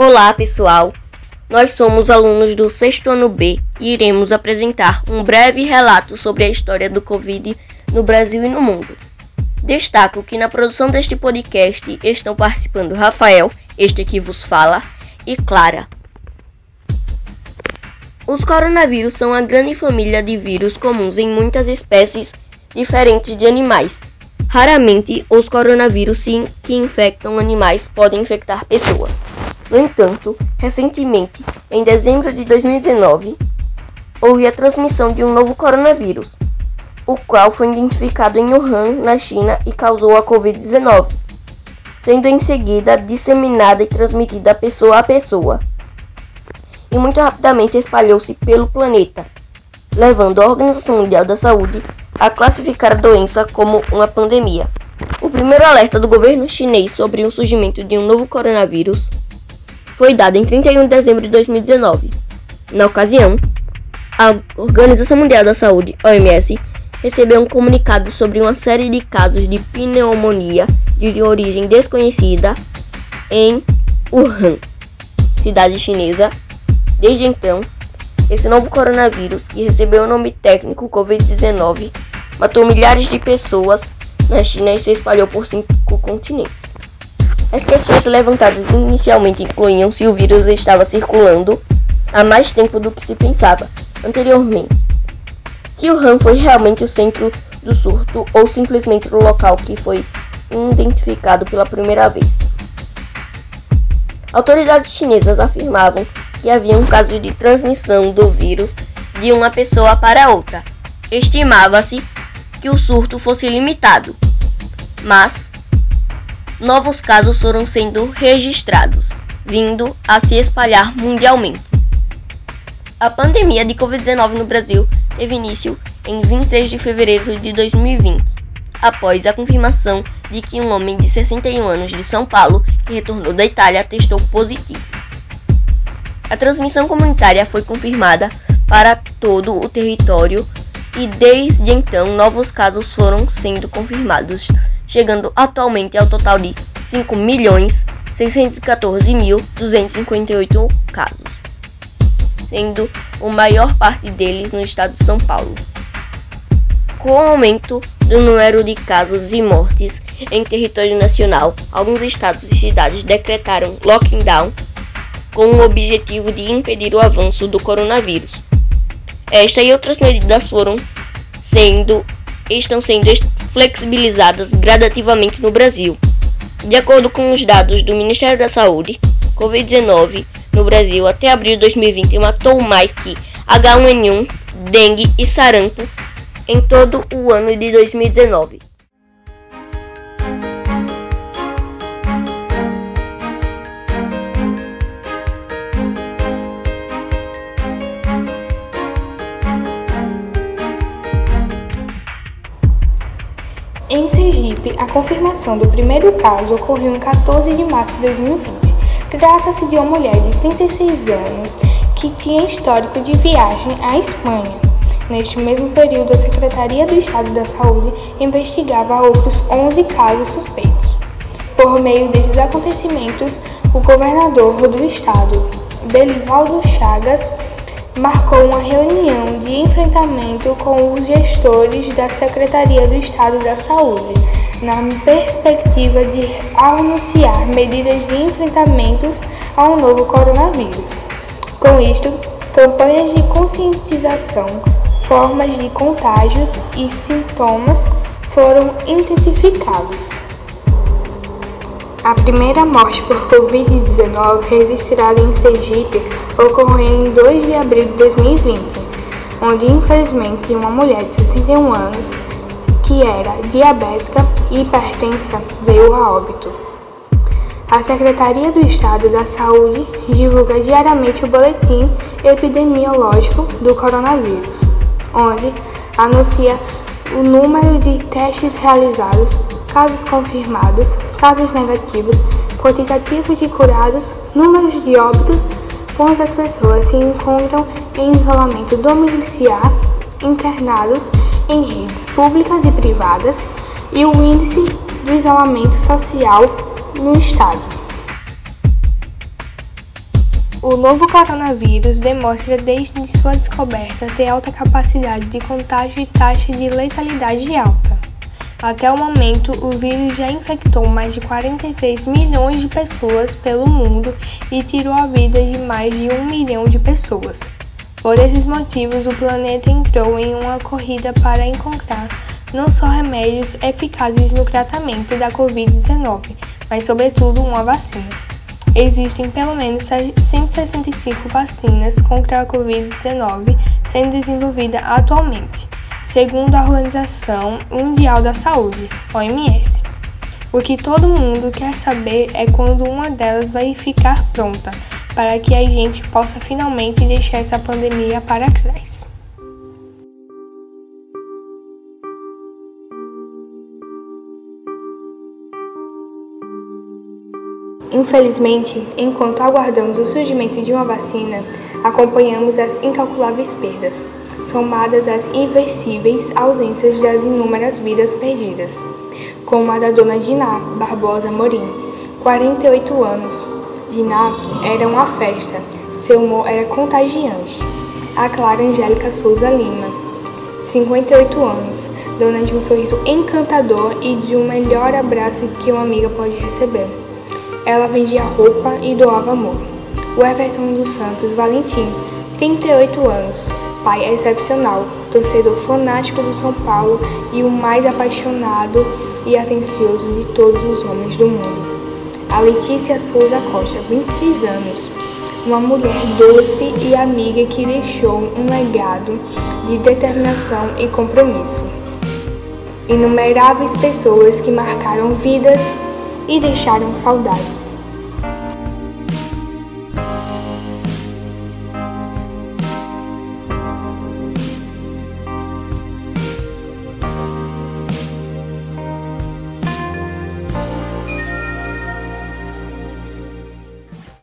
Olá, pessoal! Nós somos alunos do sexto ano B e iremos apresentar um breve relato sobre a história do Covid no Brasil e no mundo. Destaco que na produção deste podcast estão participando Rafael, este que vos fala, e Clara. Os coronavírus são uma grande família de vírus comuns em muitas espécies diferentes de animais. Raramente, os coronavírus que infectam animais podem infectar pessoas. No entanto, recentemente, em dezembro de 2019, houve a transmissão de um novo coronavírus, o qual foi identificado em Wuhan, na China, e causou a Covid-19, sendo em seguida disseminada e transmitida pessoa a pessoa. E muito rapidamente espalhou-se pelo planeta, levando a Organização Mundial da Saúde a classificar a doença como uma pandemia. O primeiro alerta do governo chinês sobre o surgimento de um novo coronavírus foi dado em 31 de dezembro de 2019. Na ocasião, a Organização Mundial da Saúde, OMS, recebeu um comunicado sobre uma série de casos de pneumonia de origem desconhecida em Wuhan, cidade chinesa. Desde então, esse novo coronavírus, que recebeu o nome técnico Covid-19, matou milhares de pessoas na China e se espalhou por cinco continentes. As questões levantadas inicialmente incluíam se o vírus estava circulando há mais tempo do que se pensava anteriormente. Se Wuhan foi realmente o centro do surto ou simplesmente o local que foi identificado pela primeira vez. Autoridades chinesas afirmavam que havia um caso de transmissão do vírus de uma pessoa para outra. Estimava-se que o surto fosse limitado, mas novos casos foram sendo registrados, vindo a se espalhar mundialmente. A pandemia de Covid-19 no Brasil teve início em 23 de fevereiro de 2020, após a confirmação de que um homem de 61 anos de São Paulo, que retornou da Itália, testou positivo. A transmissão comunitária foi confirmada para todo o território e desde então novos casos foram sendo confirmados chegando atualmente ao total de 5.614.258 casos, sendo a maior parte deles no estado de São Paulo. Com o aumento do número de casos e mortes em território nacional, alguns estados e cidades decretaram lockdown com o objetivo de impedir o avanço do coronavírus. Esta e outras medidas foram sendo estão sendo flexibilizadas gradativamente no Brasil. De acordo com os dados do Ministério da Saúde, Covid-19 no Brasil até abril de 2020 matou mais que H1N1, dengue e sarampo em todo o ano de 2019. Sergipe, a confirmação do primeiro caso ocorreu em 14 de março de 2020. Trata-se de uma mulher de 36 anos que tinha histórico de viagem à Espanha. Neste mesmo período, a Secretaria do Estado da Saúde investigava outros 11 casos suspeitos. Por meio desses acontecimentos, o governador do estado, Belivaldo Chagas, marcou uma reunião de enfrentamento com os gestores da Secretaria do Estado da Saúde, na perspectiva de anunciar medidas de enfrentamento ao novo coronavírus. Com isto, campanhas de conscientização, formas de contágios e sintomas foram intensificados. A primeira morte por Covid-19 registrada em Sergipe ocorreu em 2 de abril de 2020, onde infelizmente uma mulher de 61 anos, que era diabética e hipertensa, veio a óbito. A Secretaria do Estado da Saúde divulga diariamente o boletim epidemiológico do coronavírus, onde anuncia o número de testes realizados, casos confirmados, casos negativos, quantitativo de curados, números de óbitos, quantas pessoas se encontram em isolamento domiciliar, internados em redes públicas e privadas e o índice do isolamento social no estado. O novo coronavírus demonstra desde sua descoberta ter alta capacidade de contágio e taxa de letalidade alta. Até o momento, o vírus já infectou mais de 43 milhões de pessoas pelo mundo e tirou a vida de mais de um milhão de pessoas. Por esses motivos, o planeta entrou em uma corrida para encontrar não só remédios eficazes no tratamento da Covid-19, mas, sobretudo, uma vacina. Existem pelo menos 165 vacinas contra a Covid-19 sendo desenvolvidas atualmente segundo a Organização Mundial da Saúde, OMS. O que todo mundo quer saber é quando uma delas vai ficar pronta, para que a gente possa finalmente deixar essa pandemia para trás. Infelizmente, enquanto aguardamos o surgimento de uma vacina, acompanhamos as incalculáveis perdas, somadas às inversíveis ausências das inúmeras vidas perdidas, como a da dona Diná Barbosa Morim, 48 anos. Diná era uma festa, seu humor era contagiante. A Clara Angélica Souza Lima, 58 anos, dona de um sorriso encantador e de um melhor abraço que uma amiga pode receber. Ela vendia roupa e doava amor. O Everton dos Santos Valentim, 38 anos, pai excepcional, torcedor fanático do São Paulo e o mais apaixonado e atencioso de todos os homens do mundo. A Letícia Souza Costa, 26 anos, uma mulher doce e amiga que deixou um legado de determinação e compromisso. Inumeráveis pessoas que marcaram vidas e deixaram saudades.